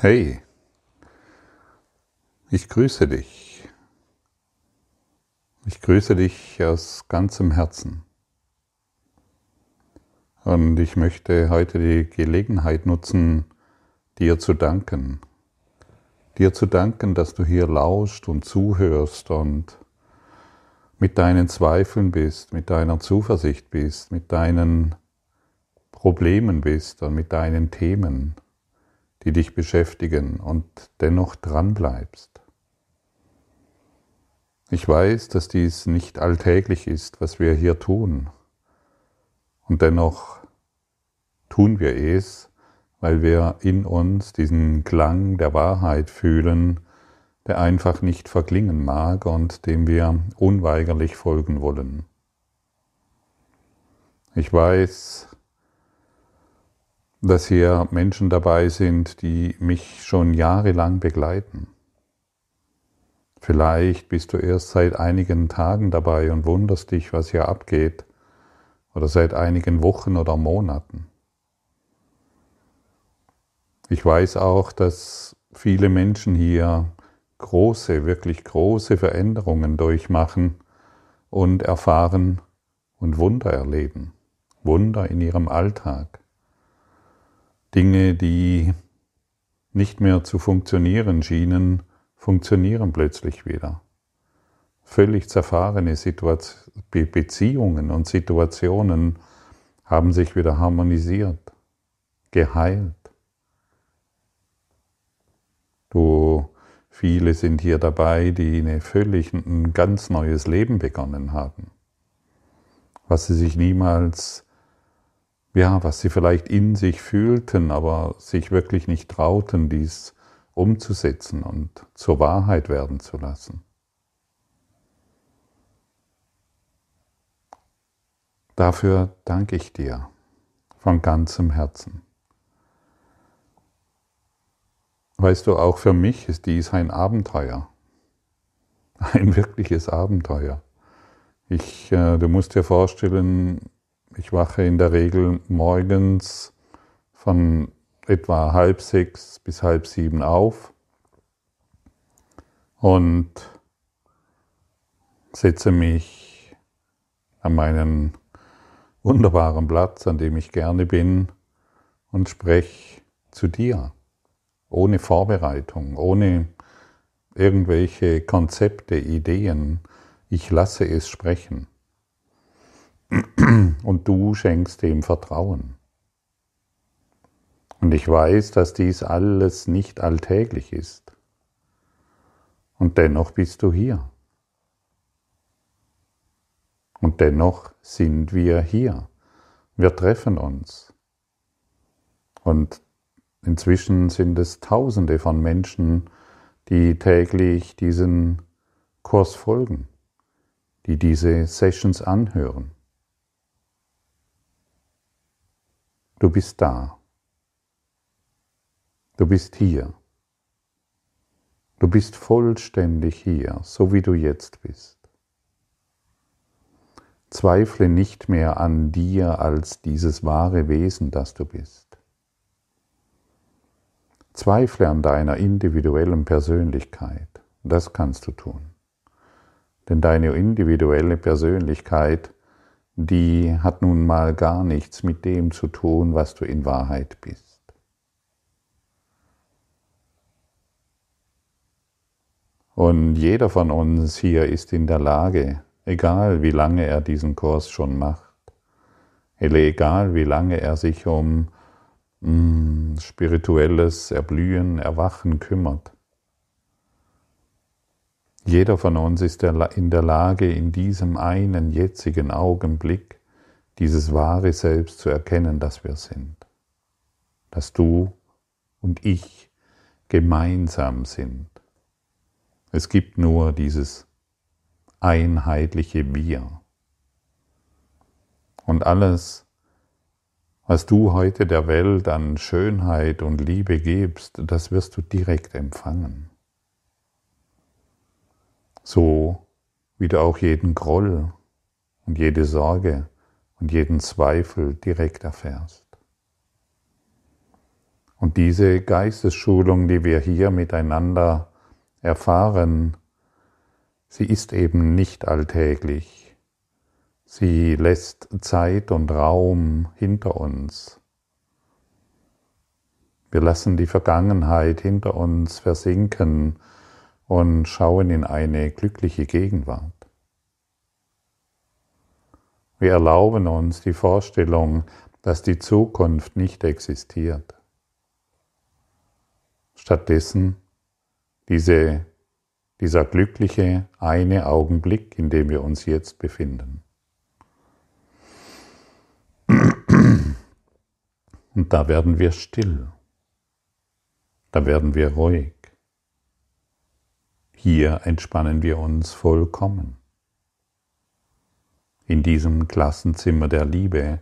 Hey, ich grüße dich. Ich grüße dich aus ganzem Herzen. Und ich möchte heute die Gelegenheit nutzen, dir zu danken. Dir zu danken, dass du hier lauscht und zuhörst und mit deinen Zweifeln bist, mit deiner Zuversicht bist, mit deinen Problemen bist und mit deinen Themen die dich beschäftigen und dennoch dran bleibst. Ich weiß, dass dies nicht alltäglich ist, was wir hier tun. Und dennoch tun wir es, weil wir in uns diesen Klang der Wahrheit fühlen, der einfach nicht verklingen mag und dem wir unweigerlich folgen wollen. Ich weiß, dass hier Menschen dabei sind, die mich schon jahrelang begleiten. Vielleicht bist du erst seit einigen Tagen dabei und wunderst dich, was hier abgeht, oder seit einigen Wochen oder Monaten. Ich weiß auch, dass viele Menschen hier große, wirklich große Veränderungen durchmachen und erfahren und Wunder erleben, Wunder in ihrem Alltag. Dinge, die nicht mehr zu funktionieren schienen, funktionieren plötzlich wieder. Völlig zerfahrene Situation, Beziehungen und Situationen haben sich wieder harmonisiert, geheilt. Du, viele sind hier dabei, die eine völlig ein ganz neues Leben begonnen haben, was sie sich niemals ja, was sie vielleicht in sich fühlten, aber sich wirklich nicht trauten, dies umzusetzen und zur Wahrheit werden zu lassen. Dafür danke ich dir von ganzem Herzen. Weißt du, auch für mich ist dies ein Abenteuer, ein wirkliches Abenteuer. Ich, äh, du musst dir vorstellen, ich wache in der Regel morgens von etwa halb sechs bis halb sieben auf und setze mich an meinen wunderbaren Platz, an dem ich gerne bin, und spreche zu dir, ohne Vorbereitung, ohne irgendwelche Konzepte, Ideen. Ich lasse es sprechen und du schenkst ihm Vertrauen. Und ich weiß, dass dies alles nicht alltäglich ist. Und dennoch bist du hier. Und dennoch sind wir hier. Wir treffen uns. Und inzwischen sind es Tausende von Menschen, die täglich diesen Kurs folgen, die diese Sessions anhören. Du bist da. Du bist hier. Du bist vollständig hier, so wie du jetzt bist. Zweifle nicht mehr an dir als dieses wahre Wesen, das du bist. Zweifle an deiner individuellen Persönlichkeit. Das kannst du tun. Denn deine individuelle Persönlichkeit die hat nun mal gar nichts mit dem zu tun, was du in Wahrheit bist. Und jeder von uns hier ist in der Lage, egal wie lange er diesen Kurs schon macht, egal wie lange er sich um mm, spirituelles Erblühen, Erwachen kümmert, jeder von uns ist in der Lage, in diesem einen jetzigen Augenblick dieses wahre Selbst zu erkennen, das wir sind. Dass du und ich gemeinsam sind. Es gibt nur dieses einheitliche Wir. Und alles, was du heute der Welt an Schönheit und Liebe gibst, das wirst du direkt empfangen so wie du auch jeden Groll und jede Sorge und jeden Zweifel direkt erfährst. Und diese Geistesschulung, die wir hier miteinander erfahren, sie ist eben nicht alltäglich. Sie lässt Zeit und Raum hinter uns. Wir lassen die Vergangenheit hinter uns versinken und schauen in eine glückliche Gegenwart. Wir erlauben uns die Vorstellung, dass die Zukunft nicht existiert. Stattdessen diese, dieser glückliche eine Augenblick, in dem wir uns jetzt befinden. Und da werden wir still, da werden wir ruhig. Hier entspannen wir uns vollkommen. In diesem Klassenzimmer der Liebe,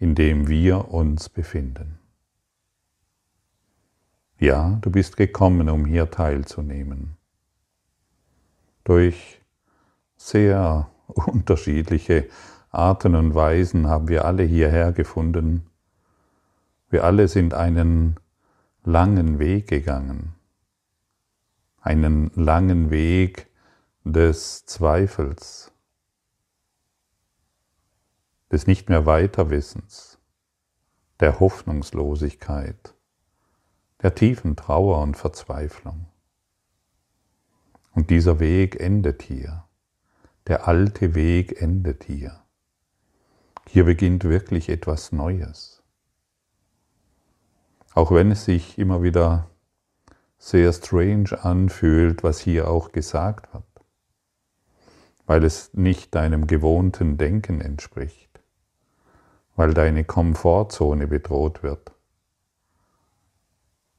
in dem wir uns befinden. Ja, du bist gekommen, um hier teilzunehmen. Durch sehr unterschiedliche Arten und Weisen haben wir alle hierher gefunden. Wir alle sind einen langen Weg gegangen, einen langen Weg des Zweifels, des nicht mehr Weiterwissens, der Hoffnungslosigkeit der tiefen Trauer und Verzweiflung. Und dieser Weg endet hier. Der alte Weg endet hier. Hier beginnt wirklich etwas Neues. Auch wenn es sich immer wieder sehr strange anfühlt, was hier auch gesagt wird, weil es nicht deinem gewohnten Denken entspricht, weil deine Komfortzone bedroht wird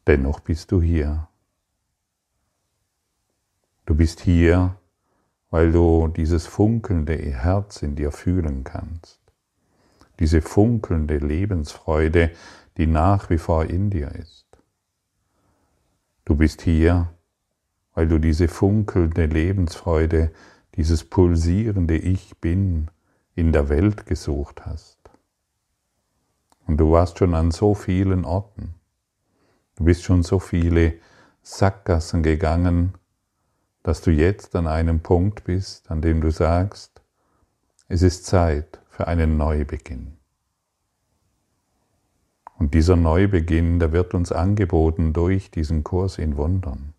Dennoch bist du hier. Du bist hier, weil du dieses funkelnde Herz in dir fühlen kannst. Diese funkelnde Lebensfreude, die nach wie vor in dir ist. Du bist hier, weil du diese funkelnde Lebensfreude, dieses pulsierende Ich bin in der Welt gesucht hast. Und du warst schon an so vielen Orten. Du bist schon so viele Sackgassen gegangen, dass du jetzt an einem Punkt bist, an dem du sagst, es ist Zeit für einen Neubeginn. Und dieser Neubeginn, der wird uns angeboten durch diesen Kurs in Wundern.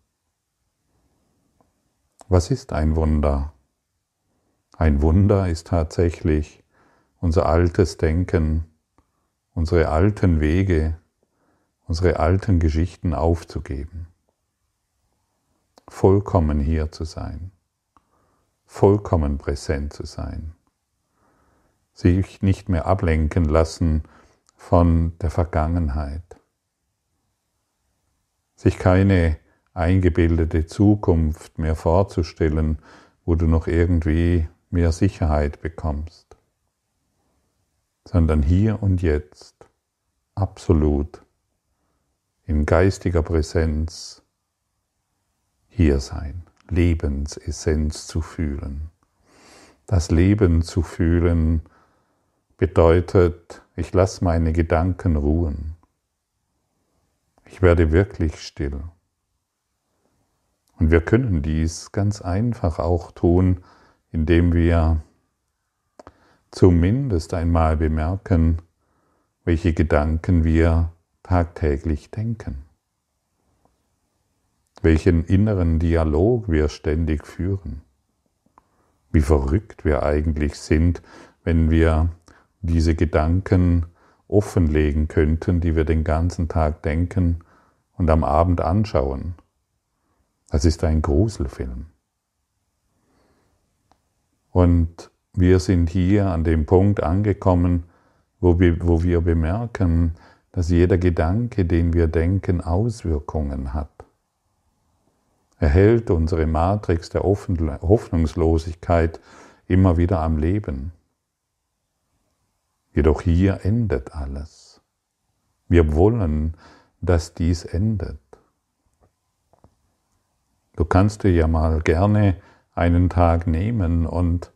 Was ist ein Wunder? Ein Wunder ist tatsächlich unser altes Denken, unsere alten Wege, unsere alten Geschichten aufzugeben, vollkommen hier zu sein, vollkommen präsent zu sein, sich nicht mehr ablenken lassen von der Vergangenheit, sich keine eingebildete Zukunft mehr vorzustellen, wo du noch irgendwie mehr Sicherheit bekommst, sondern hier und jetzt absolut in geistiger Präsenz hier sein, Lebensessenz zu fühlen. Das Leben zu fühlen bedeutet, ich lasse meine Gedanken ruhen. Ich werde wirklich still. Und wir können dies ganz einfach auch tun, indem wir zumindest einmal bemerken, welche Gedanken wir tagtäglich denken, welchen inneren Dialog wir ständig führen, wie verrückt wir eigentlich sind, wenn wir diese Gedanken offenlegen könnten, die wir den ganzen Tag denken und am Abend anschauen. Das ist ein Gruselfilm. Und wir sind hier an dem Punkt angekommen, wo wir, wo wir bemerken, dass jeder Gedanke, den wir denken, Auswirkungen hat. Er hält unsere Matrix der Hoffnungslosigkeit immer wieder am Leben. Jedoch hier endet alles. Wir wollen, dass dies endet. Du kannst dir ja mal gerne einen Tag nehmen und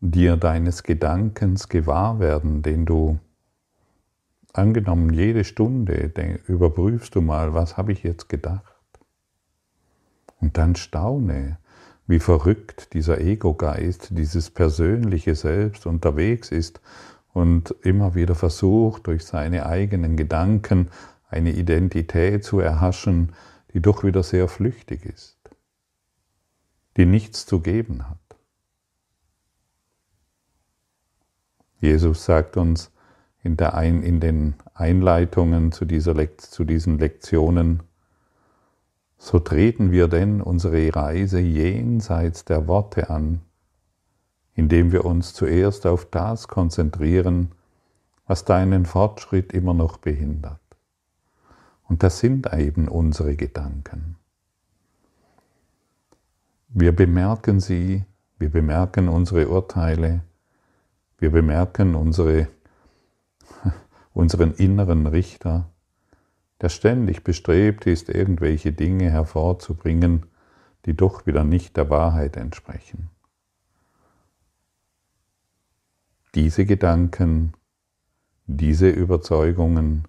dir deines Gedankens gewahr werden, den du angenommen, jede Stunde überprüfst du mal, was habe ich jetzt gedacht? Und dann staune, wie verrückt dieser Ego-Geist, dieses persönliche Selbst unterwegs ist und immer wieder versucht, durch seine eigenen Gedanken eine Identität zu erhaschen, die doch wieder sehr flüchtig ist, die nichts zu geben hat. Jesus sagt uns in, Ein, in den Einleitungen zu, zu diesen Lektionen, so treten wir denn unsere Reise jenseits der Worte an, indem wir uns zuerst auf das konzentrieren, was deinen Fortschritt immer noch behindert. Und das sind eben unsere Gedanken. Wir bemerken sie, wir bemerken unsere Urteile, wir bemerken unsere, unseren inneren Richter, der ständig bestrebt ist, irgendwelche Dinge hervorzubringen, die doch wieder nicht der Wahrheit entsprechen. Diese Gedanken, diese Überzeugungen,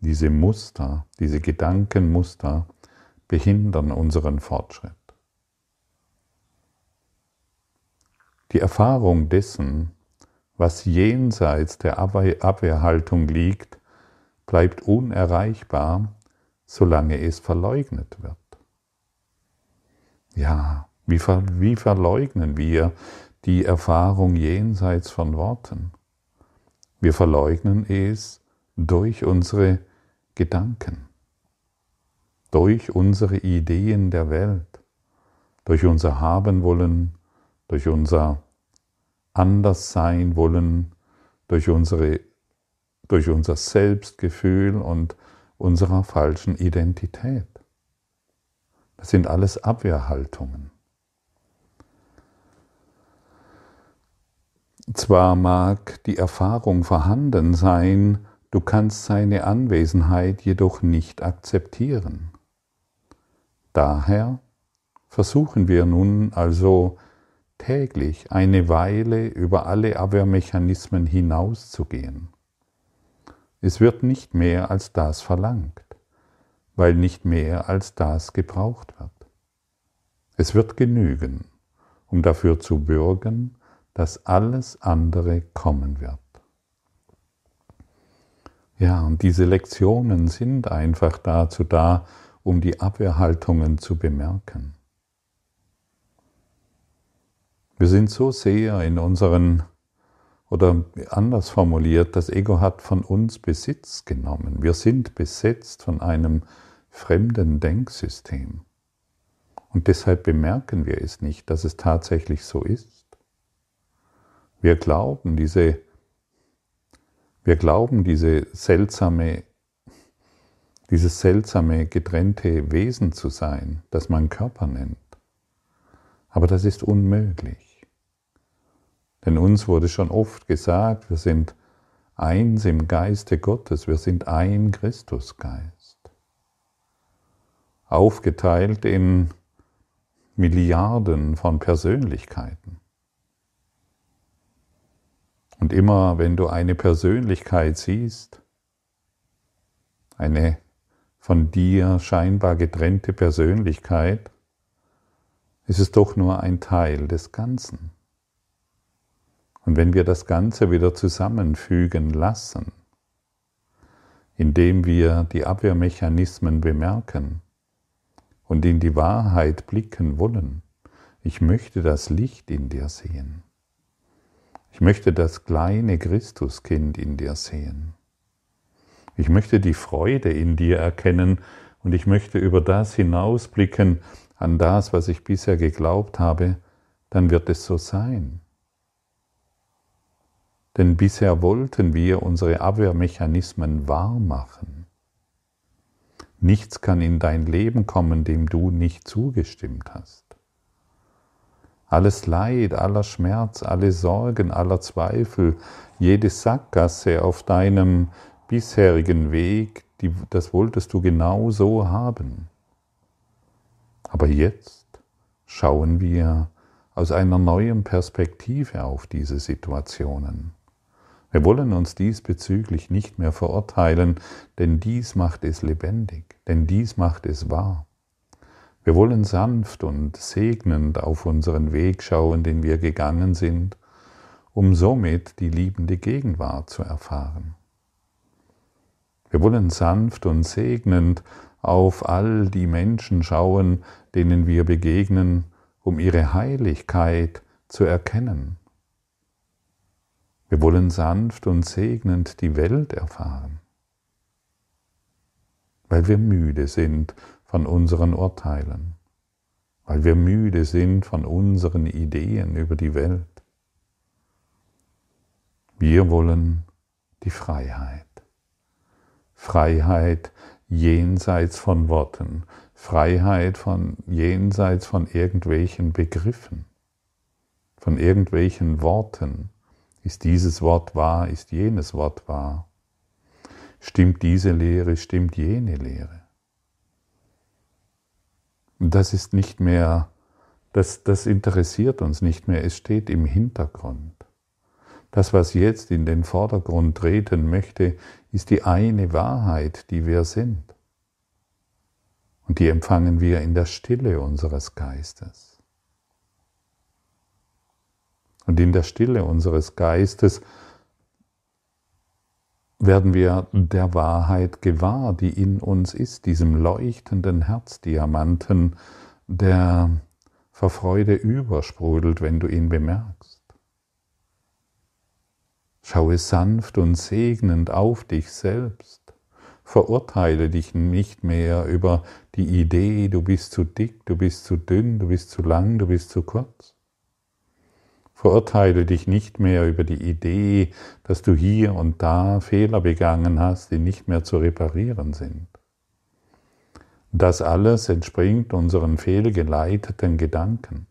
diese Muster, diese Gedankenmuster behindern unseren Fortschritt. Die Erfahrung dessen, was jenseits der Abwehrhaltung liegt, bleibt unerreichbar, solange es verleugnet wird. Ja, wie, ver, wie verleugnen wir die Erfahrung jenseits von Worten? Wir verleugnen es durch unsere Gedanken, durch unsere Ideen der Welt, durch unser Haben wollen, durch unser Anderssein wollen, durch, unsere, durch unser Selbstgefühl und unserer falschen Identität. Das sind alles Abwehrhaltungen. Zwar mag die Erfahrung vorhanden sein, du kannst seine Anwesenheit jedoch nicht akzeptieren. Daher versuchen wir nun also täglich eine Weile über alle Abwehrmechanismen hinauszugehen. Es wird nicht mehr als das verlangt, weil nicht mehr als das gebraucht wird. Es wird genügen, um dafür zu bürgen, dass alles andere kommen wird. Ja, und diese Lektionen sind einfach dazu da, um die Abwehrhaltungen zu bemerken. Wir sind so sehr in unseren, oder anders formuliert, das Ego hat von uns Besitz genommen. Wir sind besetzt von einem fremden Denksystem. Und deshalb bemerken wir es nicht, dass es tatsächlich so ist. Wir glauben, diese, wir glauben, diese seltsame, dieses seltsame getrennte Wesen zu sein, das man Körper nennt. Aber das ist unmöglich. Denn uns wurde schon oft gesagt, wir sind eins im Geiste Gottes, wir sind ein Christusgeist. Aufgeteilt in Milliarden von Persönlichkeiten. Und immer wenn du eine Persönlichkeit siehst, eine von dir scheinbar getrennte Persönlichkeit, ist es doch nur ein Teil des Ganzen. Und wenn wir das Ganze wieder zusammenfügen lassen, indem wir die Abwehrmechanismen bemerken und in die Wahrheit blicken wollen, ich möchte das Licht in dir sehen. Ich möchte das kleine Christuskind in dir sehen. Ich möchte die Freude in dir erkennen und ich möchte über das hinausblicken an das, was ich bisher geglaubt habe, dann wird es so sein. Denn bisher wollten wir unsere Abwehrmechanismen wahr machen. Nichts kann in dein Leben kommen, dem du nicht zugestimmt hast. Alles Leid, aller Schmerz, alle Sorgen, aller Zweifel, jede Sackgasse auf deinem bisherigen Weg, die, das wolltest du genau so haben. Aber jetzt schauen wir aus einer neuen Perspektive auf diese Situationen. Wir wollen uns diesbezüglich nicht mehr verurteilen, denn dies macht es lebendig, denn dies macht es wahr. Wir wollen sanft und segnend auf unseren Weg schauen, den wir gegangen sind, um somit die liebende Gegenwart zu erfahren. Wir wollen sanft und segnend auf all die Menschen schauen, denen wir begegnen, um ihre Heiligkeit zu erkennen wir wollen sanft und segnend die Welt erfahren, weil wir müde sind von unseren Urteilen, weil wir müde sind von unseren Ideen über die Welt. Wir wollen die Freiheit. Freiheit jenseits von Worten, Freiheit von jenseits von irgendwelchen Begriffen, von irgendwelchen Worten, ist dieses Wort wahr? Ist jenes Wort wahr? Stimmt diese Lehre? Stimmt jene Lehre? Das ist nicht mehr, das, das interessiert uns nicht mehr, es steht im Hintergrund. Das, was jetzt in den Vordergrund treten möchte, ist die eine Wahrheit, die wir sind. Und die empfangen wir in der Stille unseres Geistes. Und in der Stille unseres Geistes werden wir der Wahrheit gewahr, die in uns ist, diesem leuchtenden Herzdiamanten, der vor Freude übersprudelt, wenn du ihn bemerkst. Schaue sanft und segnend auf dich selbst. Verurteile dich nicht mehr über die Idee, du bist zu dick, du bist zu dünn, du bist zu lang, du bist zu kurz. Verurteile dich nicht mehr über die Idee, dass du hier und da Fehler begangen hast, die nicht mehr zu reparieren sind. Das alles entspringt unseren fehlgeleiteten Gedanken,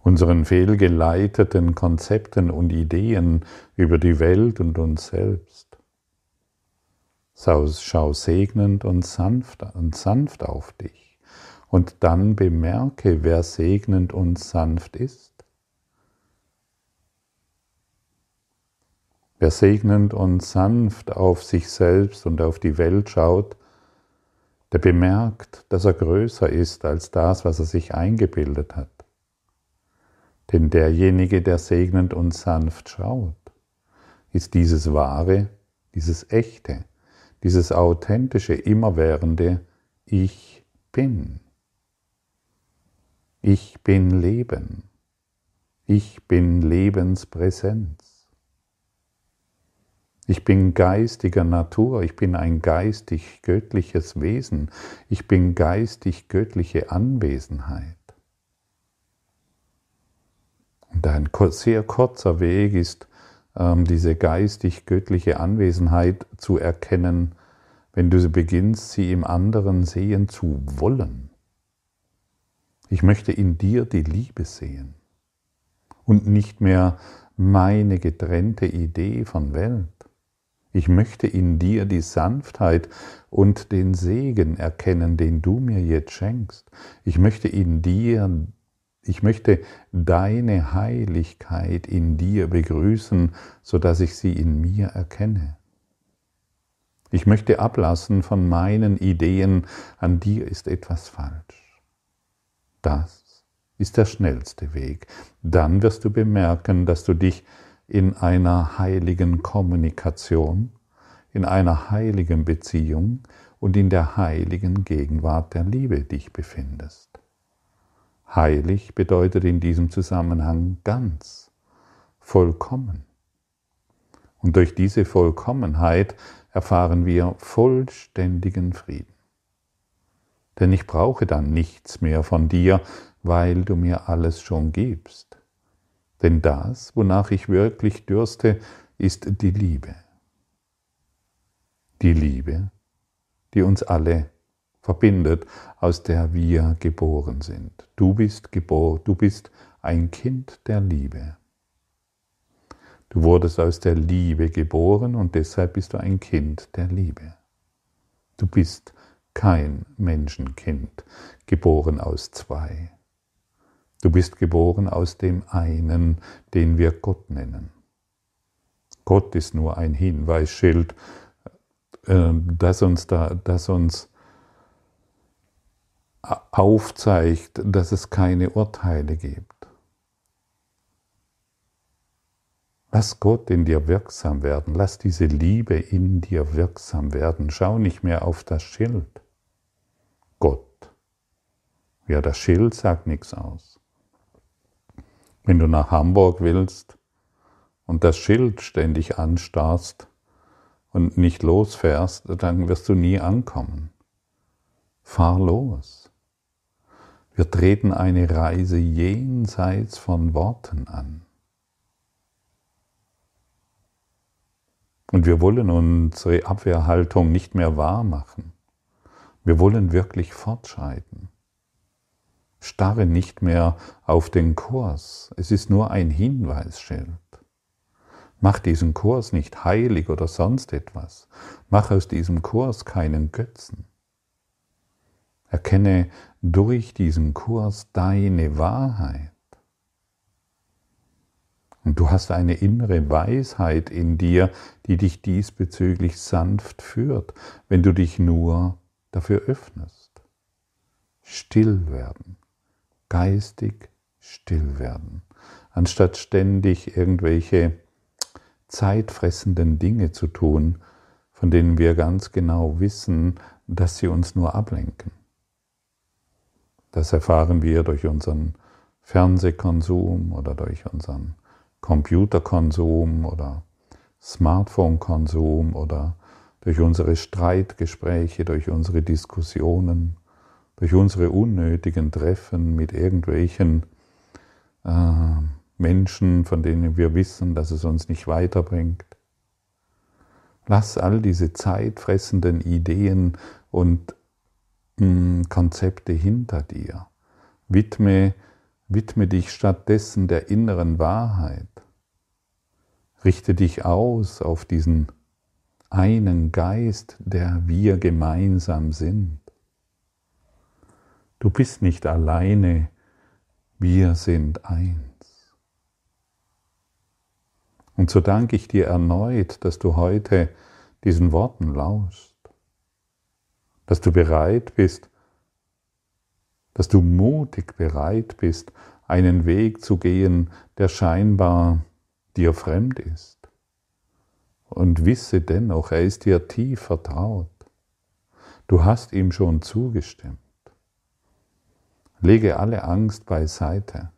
unseren fehlgeleiteten Konzepten und Ideen über die Welt und uns selbst. Schau segnend und sanft, und sanft auf dich und dann bemerke, wer segnend und sanft ist. Wer segnend und sanft auf sich selbst und auf die Welt schaut, der bemerkt, dass er größer ist als das, was er sich eingebildet hat. Denn derjenige, der segnend und sanft schaut, ist dieses wahre, dieses echte, dieses authentische, immerwährende Ich bin. Ich bin Leben. Ich bin Lebenspräsenz. Ich bin geistiger Natur, ich bin ein geistig göttliches Wesen, ich bin geistig göttliche Anwesenheit. Und ein sehr kurzer Weg ist, ähm, diese geistig göttliche Anwesenheit zu erkennen, wenn du beginnst, sie im anderen sehen zu wollen. Ich möchte in dir die Liebe sehen und nicht mehr meine getrennte Idee von Welt. Ich möchte in dir die Sanftheit und den Segen erkennen, den du mir jetzt schenkst. Ich möchte in dir, ich möchte deine Heiligkeit in dir begrüßen, so dass ich sie in mir erkenne. Ich möchte ablassen von meinen Ideen, an dir ist etwas falsch. Das ist der schnellste Weg. Dann wirst du bemerken, dass du dich in einer heiligen Kommunikation, in einer heiligen Beziehung und in der heiligen Gegenwart der Liebe dich befindest. Heilig bedeutet in diesem Zusammenhang ganz, vollkommen. Und durch diese Vollkommenheit erfahren wir vollständigen Frieden. Denn ich brauche dann nichts mehr von dir, weil du mir alles schon gibst. Denn das, wonach ich wirklich dürste, ist die Liebe. Die Liebe, die uns alle verbindet, aus der wir geboren sind. Du bist geboren, du bist ein Kind der Liebe. Du wurdest aus der Liebe geboren und deshalb bist du ein Kind der Liebe. Du bist kein Menschenkind, geboren aus zwei. Du bist geboren aus dem einen, den wir Gott nennen. Gott ist nur ein Hinweisschild, äh, das uns, da, das uns aufzeigt, dass es keine Urteile gibt. Lass Gott in dir wirksam werden, lass diese Liebe in dir wirksam werden. Schau nicht mehr auf das Schild. Gott. Ja, das Schild sagt nichts aus. Wenn du nach Hamburg willst und das Schild ständig anstarrst und nicht losfährst, dann wirst du nie ankommen. Fahr los. Wir treten eine Reise jenseits von Worten an. Und wir wollen unsere Abwehrhaltung nicht mehr wahr machen. Wir wollen wirklich fortschreiten. Starre nicht mehr auf den Kurs. Es ist nur ein Hinweisschild. Mach diesen Kurs nicht heilig oder sonst etwas. Mach aus diesem Kurs keinen Götzen. Erkenne durch diesen Kurs deine Wahrheit. Und du hast eine innere Weisheit in dir, die dich diesbezüglich sanft führt, wenn du dich nur dafür öffnest. Still werden, geistig still werden, anstatt ständig irgendwelche zeitfressenden Dinge zu tun, von denen wir ganz genau wissen, dass sie uns nur ablenken. Das erfahren wir durch unseren Fernsehkonsum oder durch unseren Computerkonsum oder Smartphonekonsum oder durch unsere Streitgespräche, durch unsere Diskussionen, durch unsere unnötigen Treffen mit irgendwelchen äh, Menschen, von denen wir wissen, dass es uns nicht weiterbringt. Lass all diese zeitfressenden Ideen und mh, hm, Konzepte hinter dir. Widme Widme dich stattdessen der inneren Wahrheit. Richte dich aus auf diesen einen Geist, der wir gemeinsam sind. Du bist nicht alleine, wir sind eins. Und so danke ich dir erneut, dass du heute diesen Worten lauschst, dass du bereit bist, dass du mutig bereit bist, einen Weg zu gehen, der scheinbar dir fremd ist. Und wisse dennoch, er ist dir tief vertraut. Du hast ihm schon zugestimmt. Lege alle Angst beiseite.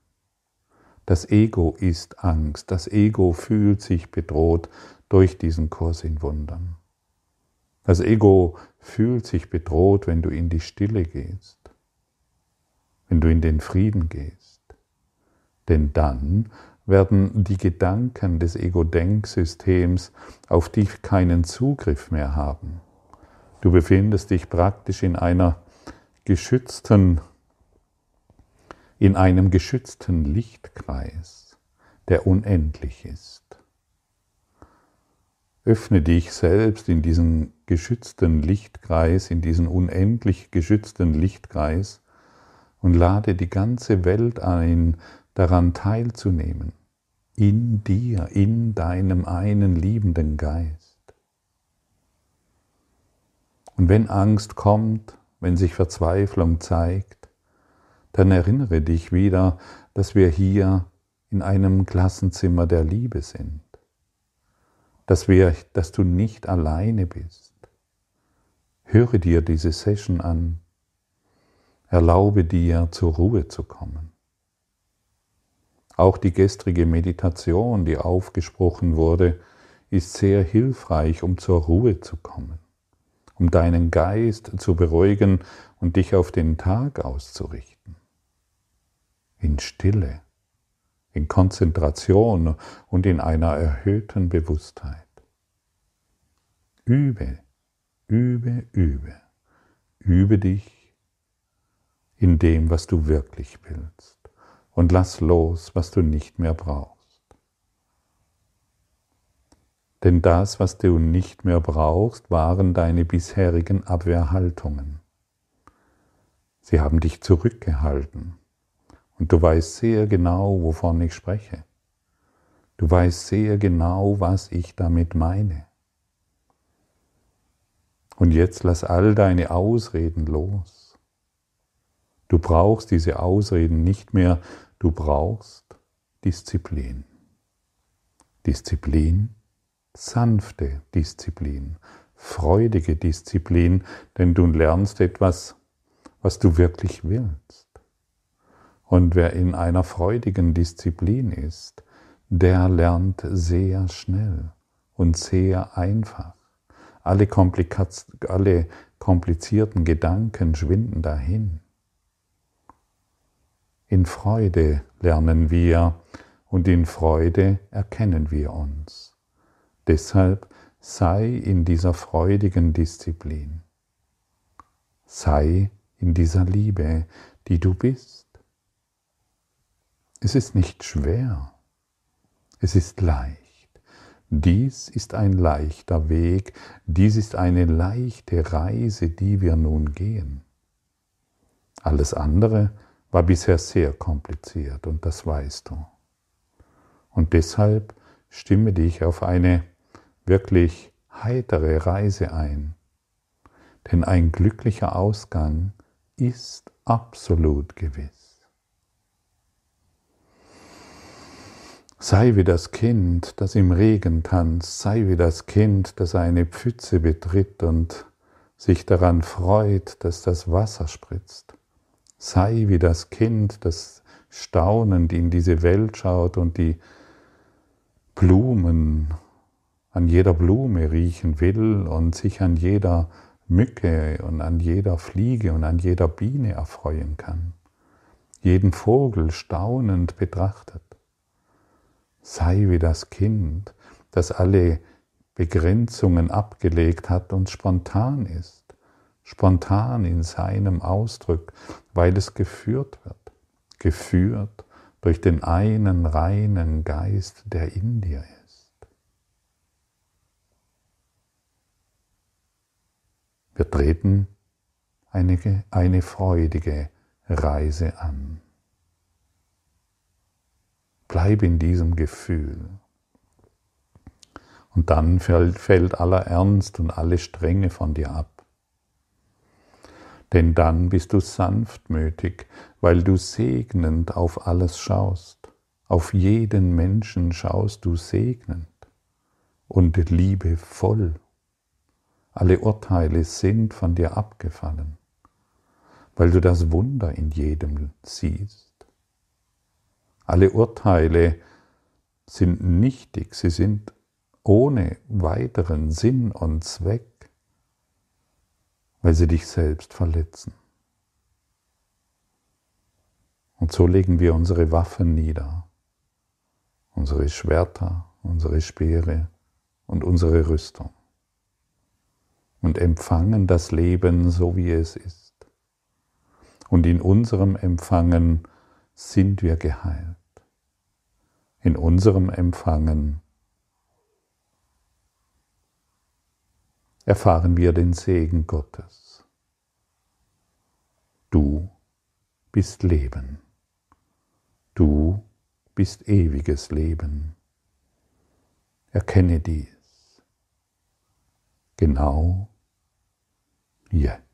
Das Ego ist Angst. Das Ego fühlt sich bedroht durch diesen Kurs in Wundern. Das Ego fühlt sich bedroht, wenn du in die Stille gehst wenn du in den Frieden gehst. Denn dann werden die Gedanken des Ego-Denksystems auf dich keinen Zugriff mehr haben. Du befindest dich praktisch in einer geschützten, in einem geschützten Lichtkreis, der unendlich ist. Öffne dich selbst in diesen geschützten Lichtkreis, in diesen unendlich geschützten Lichtkreis und lade die ganze Welt ein, daran teilzunehmen, in dir, in deinem einen liebenden Geist. Und wenn Angst kommt, wenn sich Verzweiflung zeigt, dann erinnere dich wieder, dass wir hier in einem Klassenzimmer der Liebe sind, dass, wir, dass du nicht alleine bist. Höre dir diese Session an Erlaube dir, zur Ruhe zu kommen. Auch die gestrige Meditation, die aufgesprochen wurde, ist sehr hilfreich, um zur Ruhe zu kommen, um deinen Geist zu beruhigen und dich auf den Tag auszurichten. In Stille, in Konzentration und in einer erhöhten Bewusstheit. Übe, übe, übe. Übe dich in dem, was du wirklich willst. Und lass los, was du nicht mehr brauchst. Denn das, was du nicht mehr brauchst, waren deine bisherigen Abwehrhaltungen. Sie haben dich zurückgehalten. Und du weißt sehr genau, wovon ich spreche. Du weißt sehr genau, was ich damit meine. Und jetzt lass all deine Ausreden los. Du brauchst diese Ausreden nicht mehr, du brauchst Disziplin. Disziplin, sanfte Disziplin, freudige Disziplin, denn du lernst etwas, was du wirklich willst. Und wer in einer freudigen Disziplin ist, der lernt sehr schnell und sehr einfach. Alle, alle komplizierten Gedanken schwinden dahin. In Freude lernen wir und in Freude erkennen wir uns. Deshalb sei in dieser freudigen Disziplin. Sei in dieser Liebe, die du bist. Es ist nicht schwer, es ist leicht. Dies ist ein leichter Weg, dies ist eine leichte Reise, die wir nun gehen. Alles andere war bisher sehr kompliziert und das weißt du. Und deshalb stimme dich auf eine wirklich heitere Reise ein. Denn ein glücklicher Ausgang ist absolut gewiss. Sei wie das Kind, das im Regen tanzt, sei wie das Kind, das eine Pfütze betritt und sich daran freut, dass das Wasser spritzt. Sei wie das Kind, das staunend in diese Welt schaut und die Blumen an jeder Blume riechen will und sich an jeder Mücke und an jeder Fliege und an jeder Biene erfreuen kann. Jeden Vogel staunend betrachtet Sei wie das Kind, das alle Begrenzungen abgelegt hat und spontan ist, spontan in seinem Ausdruck, weil es geführt wird, geführt durch den einen reinen Geist, der in dir ist. Wir treten eine, eine freudige Reise an. Bleib in diesem Gefühl. Und dann fällt aller Ernst und alle Strenge von dir ab. Denn dann bist du sanftmütig, weil du segnend auf alles schaust. Auf jeden Menschen schaust du segnend und liebevoll. Alle Urteile sind von dir abgefallen, weil du das Wunder in jedem siehst. Alle Urteile sind nichtig, sie sind ohne weiteren Sinn und Zweck, weil sie dich selbst verletzen. Und so legen wir unsere Waffen nieder, unsere Schwerter, unsere Speere und unsere Rüstung und empfangen das Leben so, wie es ist. Und in unserem Empfangen sind wir geheilt in unserem Empfangen erfahren wir den Segen Gottes. Du bist Leben. Du bist ewiges Leben. Erkenne dies. Genau jetzt.